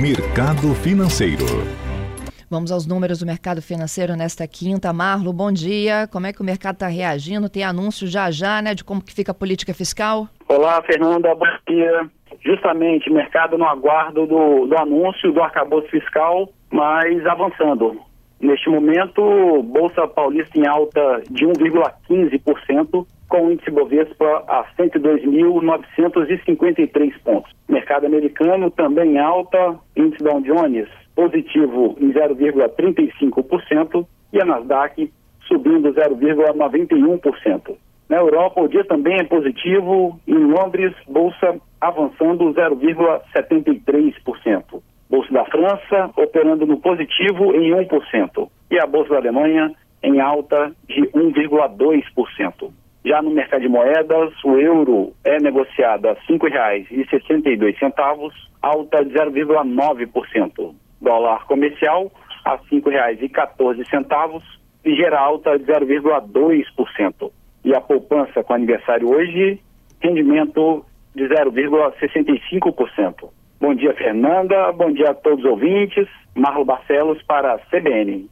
Mercado Financeiro. Vamos aos números do mercado financeiro nesta quinta. Marlo, bom dia. Como é que o mercado está reagindo? Tem anúncio já já, né, de como que fica a política fiscal? Olá, Fernanda, bom dia. Justamente, mercado no aguardo do, do anúncio do arcabouço fiscal, mas avançando. Neste momento, Bolsa Paulista em alta de 1,15%, com o índice Bovespa a 102.953 pontos. Mercado americano também alta, índice Dow Jones positivo em 0,35% e a Nasdaq subindo 0,91%. Na Europa, o dia também é positivo. Em Londres, bolsa avançando 0,73%. Bolsa da França operando no positivo em 1%. E a Bolsa da Alemanha em alta de 1,2%. Já no mercado de moedas, o euro é negociado a R$ 5,62, alta de 0,9%. Dólar comercial a R$ 5,14, ligeira alta de 0,2%. E a poupança com aniversário hoje, rendimento de 0,65%. Bom dia, Fernanda. Bom dia a todos os ouvintes. Marlo Barcelos para a CBN.